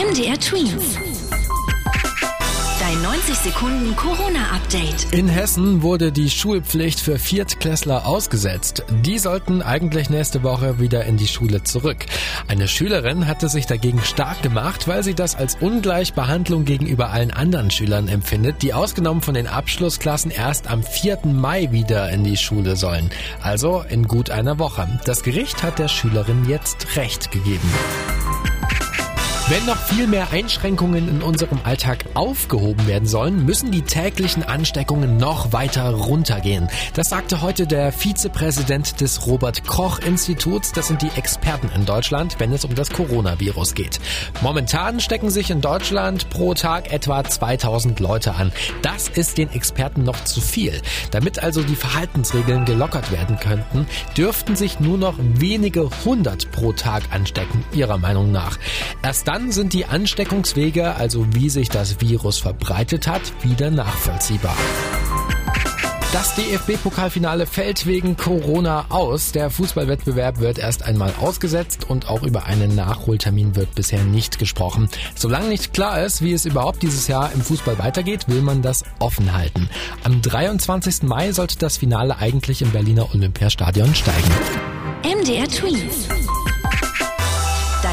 MDR Twins. Dein 90 Sekunden Corona-Update. In Hessen wurde die Schulpflicht für Viertklässler ausgesetzt. Die sollten eigentlich nächste Woche wieder in die Schule zurück. Eine Schülerin hatte sich dagegen stark gemacht, weil sie das als Ungleichbehandlung gegenüber allen anderen Schülern empfindet, die ausgenommen von den Abschlussklassen erst am 4. Mai wieder in die Schule sollen. Also in gut einer Woche. Das Gericht hat der Schülerin jetzt Recht gegeben. Wenn noch viel mehr Einschränkungen in unserem Alltag aufgehoben werden sollen, müssen die täglichen Ansteckungen noch weiter runtergehen. Das sagte heute der Vizepräsident des Robert Koch Instituts. Das sind die Experten in Deutschland, wenn es um das Coronavirus geht. Momentan stecken sich in Deutschland pro Tag etwa 2000 Leute an. Das ist den Experten noch zu viel. Damit also die Verhaltensregeln gelockert werden könnten, dürften sich nur noch wenige hundert pro Tag anstecken, ihrer Meinung nach. Erst dann dann sind die Ansteckungswege, also wie sich das Virus verbreitet hat, wieder nachvollziehbar. Das DFB-Pokalfinale fällt wegen Corona aus. Der Fußballwettbewerb wird erst einmal ausgesetzt und auch über einen Nachholtermin wird bisher nicht gesprochen. Solange nicht klar ist, wie es überhaupt dieses Jahr im Fußball weitergeht, will man das offen halten. Am 23. Mai sollte das Finale eigentlich im Berliner Olympiastadion steigen. MDR Tweets.